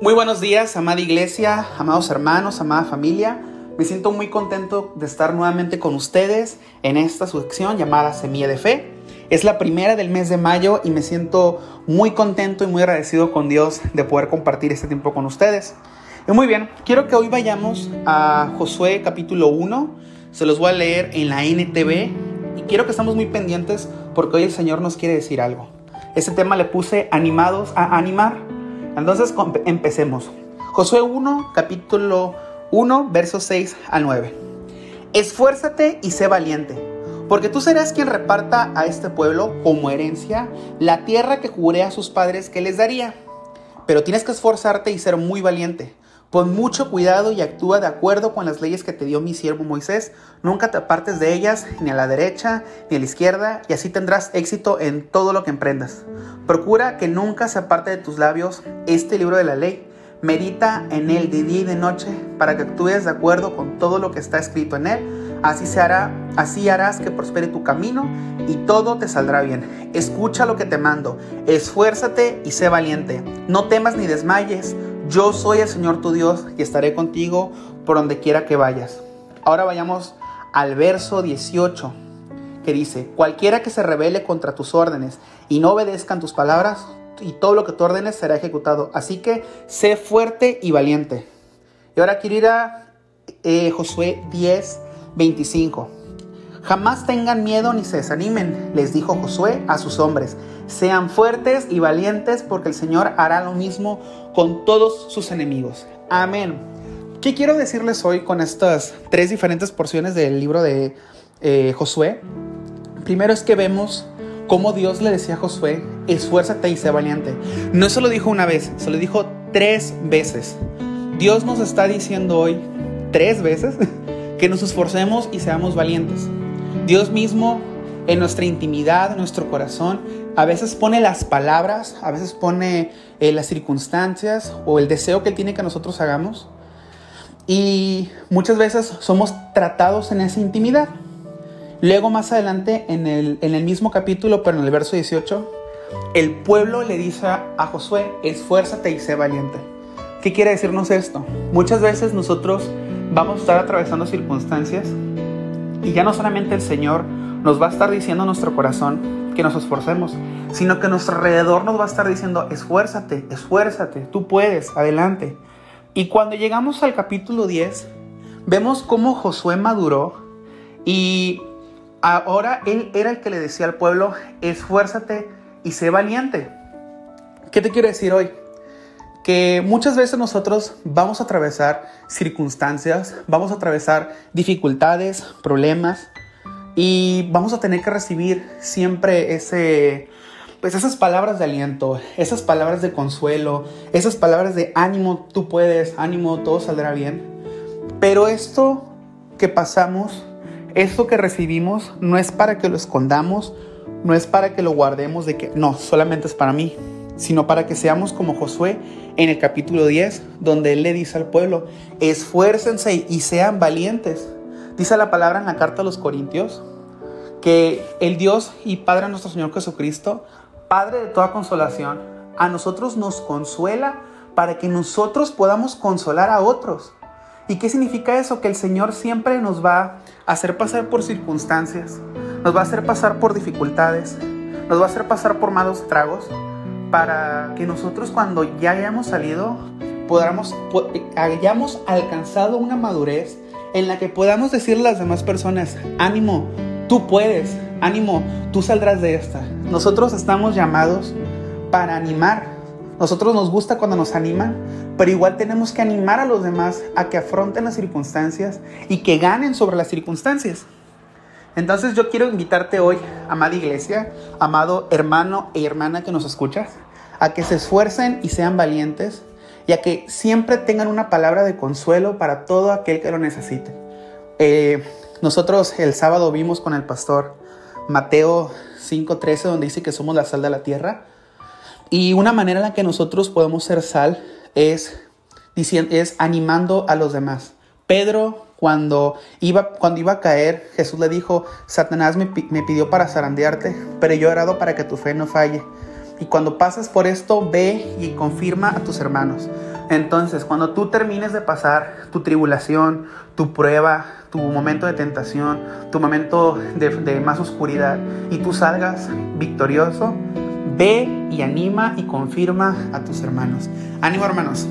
Muy buenos días, amada iglesia, amados hermanos, amada familia. Me siento muy contento de estar nuevamente con ustedes en esta sección llamada Semilla de Fe. Es la primera del mes de mayo y me siento muy contento y muy agradecido con Dios de poder compartir este tiempo con ustedes. Y muy bien, quiero que hoy vayamos a Josué capítulo 1. Se los voy a leer en la NTV y quiero que estemos muy pendientes porque hoy el Señor nos quiere decir algo. Este tema le puse animados a animar entonces empecemos. Josué 1, capítulo 1, versos 6 al 9. Esfuérzate y sé valiente, porque tú serás quien reparta a este pueblo como herencia la tierra que juré a sus padres que les daría. Pero tienes que esforzarte y ser muy valiente. Pon mucho cuidado y actúa de acuerdo con las leyes que te dio mi siervo Moisés. Nunca te apartes de ellas, ni a la derecha, ni a la izquierda, y así tendrás éxito en todo lo que emprendas. Procura que nunca se aparte de tus labios este libro de la ley. Medita en él de día y de noche para que actúes de acuerdo con todo lo que está escrito en él. Así se hará, así harás que prospere tu camino y todo te saldrá bien. Escucha lo que te mando, esfuérzate y sé valiente. No temas ni desmayes yo soy el Señor tu Dios y estaré contigo por donde quiera que vayas. Ahora vayamos al verso 18 que dice, cualquiera que se rebele contra tus órdenes y no obedezcan tus palabras, y todo lo que tú ordenes será ejecutado. Así que sé fuerte y valiente. Y ahora quiero ir a eh, Josué 10, 25. Jamás tengan miedo ni se desanimen, les dijo Josué a sus hombres. Sean fuertes y valientes porque el Señor hará lo mismo con todos sus enemigos. Amén. ¿Qué quiero decirles hoy con estas tres diferentes porciones del libro de eh, Josué? Primero es que vemos cómo Dios le decía a Josué, esfuérzate y sé valiente. No se lo dijo una vez, se lo dijo tres veces. Dios nos está diciendo hoy tres veces que nos esforcemos y seamos valientes. Dios mismo en nuestra intimidad, en nuestro corazón, a veces pone las palabras, a veces pone eh, las circunstancias o el deseo que tiene que nosotros hagamos. Y muchas veces somos tratados en esa intimidad. Luego más adelante en el, en el mismo capítulo, pero en el verso 18, el pueblo le dice a Josué, esfuérzate y sé valiente. ¿Qué quiere decirnos esto? Muchas veces nosotros vamos a estar atravesando circunstancias y ya no solamente el Señor nos va a estar diciendo en nuestro corazón que nos esforcemos, sino que nuestro alrededor nos va a estar diciendo, esfuérzate, esfuérzate, tú puedes, adelante. Y cuando llegamos al capítulo 10, vemos cómo Josué maduró y ahora él era el que le decía al pueblo, esfuérzate y sé valiente. ¿Qué te quiero decir hoy? Que muchas veces nosotros vamos a atravesar circunstancias, vamos a atravesar dificultades, problemas y vamos a tener que recibir siempre ese pues esas palabras de aliento, esas palabras de consuelo, esas palabras de ánimo, tú puedes, ánimo, todo saldrá bien. Pero esto que pasamos, esto que recibimos no es para que lo escondamos, no es para que lo guardemos de que no, solamente es para mí sino para que seamos como Josué en el capítulo 10, donde él le dice al pueblo, esfuércense y sean valientes. Dice la palabra en la carta a los Corintios, que el Dios y Padre nuestro Señor Jesucristo, Padre de toda consolación, a nosotros nos consuela para que nosotros podamos consolar a otros. ¿Y qué significa eso? Que el Señor siempre nos va a hacer pasar por circunstancias, nos va a hacer pasar por dificultades, nos va a hacer pasar por malos tragos, para que nosotros cuando ya hayamos salido podamos, hayamos alcanzado una madurez en la que podamos decirle a las demás personas, ánimo, tú puedes, ánimo, tú saldrás de esta. Nosotros estamos llamados para animar. Nosotros nos gusta cuando nos animan, pero igual tenemos que animar a los demás a que afronten las circunstancias y que ganen sobre las circunstancias. Entonces yo quiero invitarte hoy, amada iglesia, amado hermano y hermana que nos escuchas, a que se esfuercen y sean valientes y a que siempre tengan una palabra de consuelo para todo aquel que lo necesite. Eh, nosotros el sábado vimos con el pastor Mateo 5:13 donde dice que somos la sal de la tierra y una manera en la que nosotros podemos ser sal es, diciendo, es animando a los demás. Pedro cuando iba, cuando iba a caer, Jesús le dijo, Satanás me, pidió para zarandearte, pero yo he orado para que tu fe no falle. Y cuando pases por esto, ve y confirma a tus hermanos. Entonces, cuando tú termines de pasar tu tribulación, tu prueba, tu momento de tentación, tu momento de, más oscuridad y tú salgas victorioso, ve y anima y confirma a tus hermanos. Ánimo hermanos.